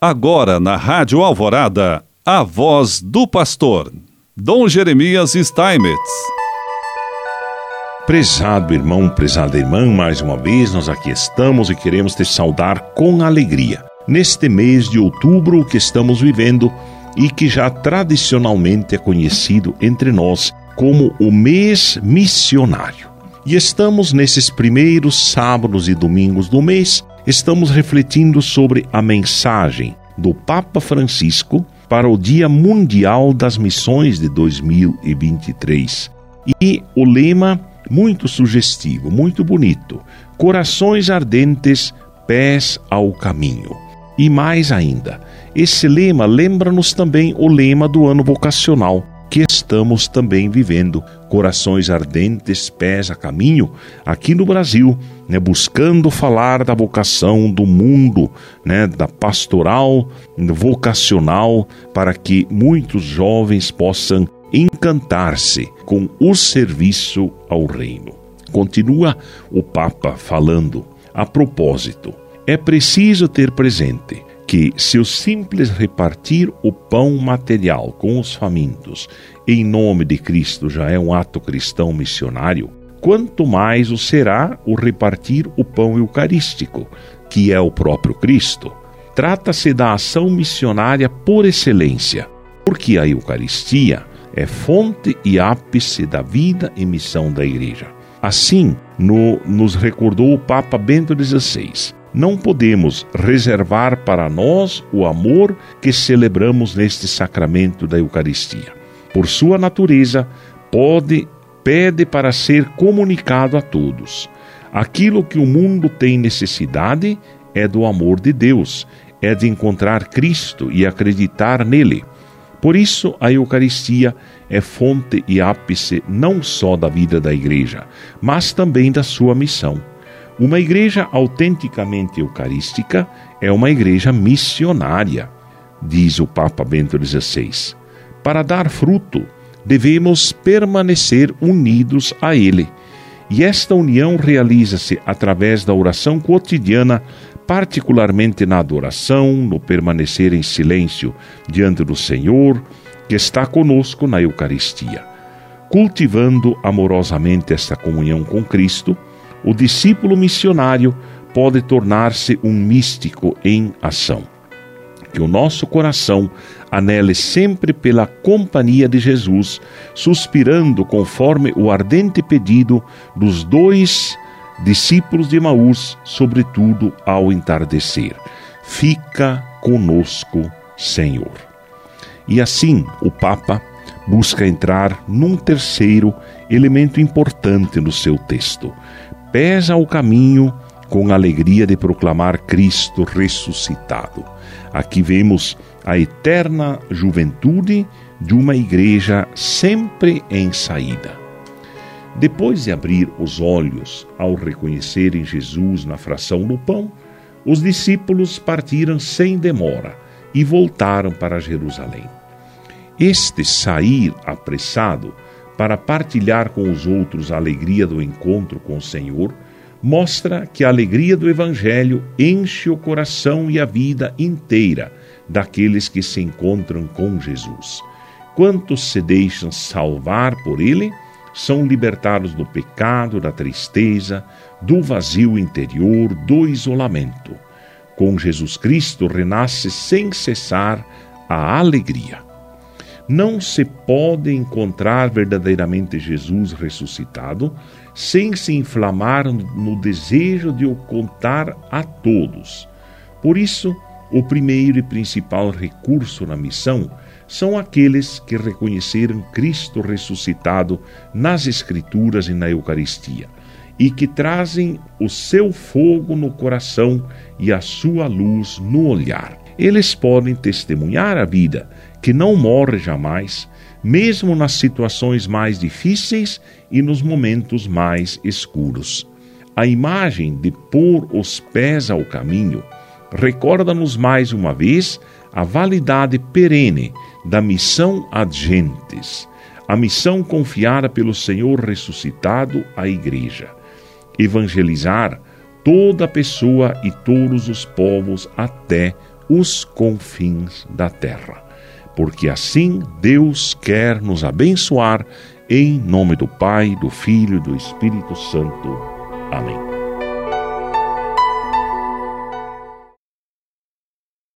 Agora na Rádio Alvorada, a voz do pastor, Dom Jeremias Steinmetz. Prezado irmão, prezada irmã, mais uma vez nós aqui estamos e queremos te saudar com alegria. Neste mês de outubro que estamos vivendo e que já tradicionalmente é conhecido entre nós como o mês missionário. E estamos nesses primeiros sábados e domingos do mês, estamos refletindo sobre a mensagem do Papa Francisco para o Dia Mundial das Missões de 2023. E o lema muito sugestivo, muito bonito: Corações ardentes, pés ao caminho. E mais ainda, esse lema lembra-nos também o lema do ano vocacional que estamos também vivendo, corações ardentes, pés a caminho, aqui no Brasil, né, buscando falar da vocação do mundo, né, da pastoral vocacional, para que muitos jovens possam encantar-se com o serviço ao reino. Continua o Papa falando a propósito. É preciso ter presente que, se o simples repartir o pão material com os famintos em nome de Cristo já é um ato cristão missionário, quanto mais o será o repartir o pão eucarístico, que é o próprio Cristo. Trata-se da ação missionária por excelência, porque a Eucaristia é fonte e ápice da vida e missão da Igreja. Assim, no, nos recordou o Papa Bento XVI não podemos reservar para nós o amor que celebramos neste sacramento da Eucaristia. Por sua natureza, pode pede para ser comunicado a todos. Aquilo que o mundo tem necessidade é do amor de Deus, é de encontrar Cristo e acreditar nele. Por isso, a Eucaristia é fonte e ápice não só da vida da Igreja, mas também da sua missão. Uma igreja autenticamente eucarística é uma igreja missionária, diz o Papa Bento XVI. Para dar fruto, devemos permanecer unidos a Ele. E esta união realiza-se através da oração cotidiana, particularmente na adoração, no permanecer em silêncio diante do Senhor, que está conosco na Eucaristia. Cultivando amorosamente esta comunhão com Cristo, o discípulo missionário pode tornar-se um místico em ação. Que o nosso coração anele sempre pela companhia de Jesus, suspirando conforme o ardente pedido dos dois discípulos de Maús, sobretudo ao entardecer. Fica conosco, Senhor. E assim o Papa busca entrar num terceiro elemento importante no seu texto pesa o caminho com a alegria de proclamar Cristo ressuscitado. Aqui vemos a eterna juventude de uma igreja sempre em saída. Depois de abrir os olhos ao reconhecerem Jesus na fração do pão, os discípulos partiram sem demora e voltaram para Jerusalém. Este sair apressado para partilhar com os outros a alegria do encontro com o Senhor, mostra que a alegria do Evangelho enche o coração e a vida inteira daqueles que se encontram com Jesus. Quantos se deixam salvar por Ele são libertados do pecado, da tristeza, do vazio interior, do isolamento. Com Jesus Cristo renasce sem cessar a alegria. Não se pode encontrar verdadeiramente Jesus ressuscitado sem se inflamar no desejo de o contar a todos. Por isso, o primeiro e principal recurso na missão são aqueles que reconheceram Cristo ressuscitado nas Escrituras e na Eucaristia e que trazem o seu fogo no coração e a sua luz no olhar. Eles podem testemunhar a vida que não morre jamais, mesmo nas situações mais difíceis e nos momentos mais escuros. A imagem de pôr os pés ao caminho recorda-nos mais uma vez a validade perene da missão ad gentes, a missão confiada pelo Senhor ressuscitado à Igreja. Evangelizar toda pessoa e todos os povos até os confins da terra. Porque assim Deus quer nos abençoar, em nome do Pai, do Filho e do Espírito Santo. Amém.